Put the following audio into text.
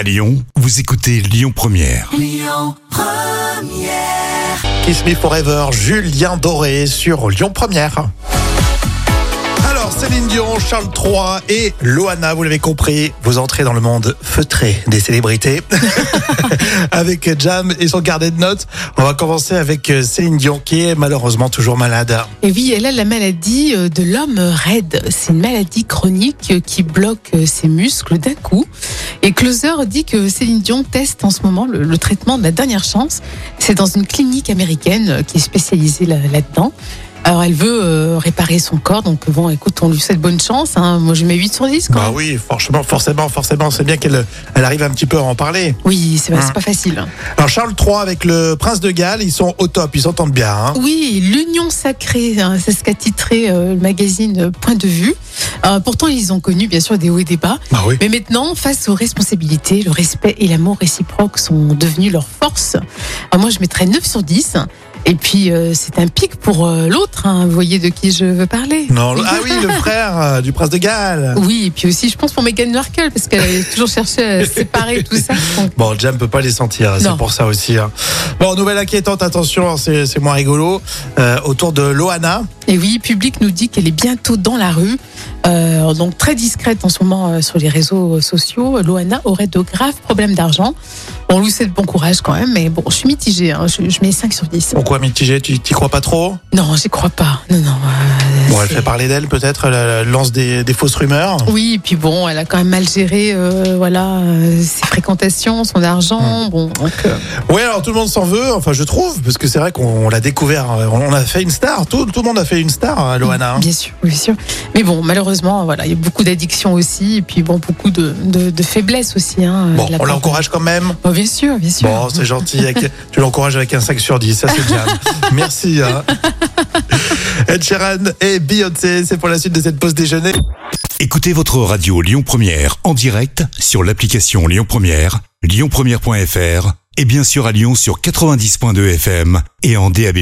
À Lyon, vous écoutez Lyon Première. Kiss Me Forever, Julien Doré sur Lyon Première. Céline Dion, Charles III et Loana, vous l'avez compris, vous entrez dans le monde feutré des célébrités avec Jam et son carnet de notes. On va commencer avec euh, Céline Dion qui est malheureusement toujours malade. Et oui, elle a la maladie euh, de l'homme raide. C'est une maladie chronique euh, qui bloque ses muscles d'un coup. Et Closer dit que Céline Dion teste en ce moment le, traitement de la dernière chance. C'est dans une clinique américaine qui est spécialisée là- là-dedans. Alors elle veut euh, réparer son corps, donc bon, écoute, on lui souhaite bonne chance. Hein. Moi, je mets 8 sur 10. Quoi. Bah oui, forcément, forcément, forcément, c'est bien qu'elle elle arrive un petit peu à en parler. Oui, c'est Hein. pas facile. Alors Charles III avec le prince de Galles, ils sont au top, ils s'entendent bien. Hein. Oui, l'union sacrée, hein, c'est ce qu'a titré euh, le magazine euh, Point de vue. Euh, pourtant, ils ont connu bien sûr des hauts et des bas. Bah oui. Mais maintenant, face aux responsabilités, le respect et l'amour réciproque sont devenus leur force. Alors moi, je mettrais 9 sur 10. Et puis, euh, c'est un pic pour euh, l'autre. hein. Vous voyez de qui je veux parler Non, ah oui, le frère euh, du prince de Galles. Oui, et puis aussi, je pense pour Meghan Markle, parce qu'elle a toujours cherché à séparer tout ça. Donc, Bon, Jam peut pas les sentir, c'est Non. pour ça aussi. hein. Bon, nouvelle inquiétante, attention, c'est c'est moins rigolo. Autour de Loana. Et oui, Public nous dit qu'elle est bientôt dans la rue. Euh, donc très discrète en ce moment euh, sur les réseaux sociaux. Loana aurait de graves problèmes d'argent. On lui souhaite bon courage quand même, mais bon, je suis mitigée. hein. Je, je mets 5 sur 10. Pourquoi mitigé Tu t'y crois pas trop? Non, j'y crois pas. Non, non. euh, Bon, elle fait parler d'elle peut-être, elle, lance des, des fausses rumeurs. Oui, et puis bon, elle a quand même mal géré, euh, voilà, euh, ses fréquentations, son argent. Bon, donc, euh, Ouais, alors tout le monde s'en veut, enfin je trouve, parce que c'est vrai qu'on l'a découvert, on a fait une star, tout, tout le monde a fait une star, hein, Loana. hein. bien sûr, bien sûr. Mais bon, malheureusement, voilà, il y a beaucoup d'addictions aussi, et puis bon, beaucoup de, de, de faiblesses aussi. Hein, Bon, la on l'encourage quand même. Oh, bien sûr, bien sûr. Bon, c'est gentil, avec- tu l'encourages avec un 5 sur 10, ça c'est bien. Merci. Hein. Ed Sheeran et Beyoncé, c'est pour la suite de cette pause déjeuner. Écoutez votre radio Lyon Première en direct sur l'application Lyon Première, lyonpremière.fr et bien sûr à Lyon sur 90.2 FM et en DAB+.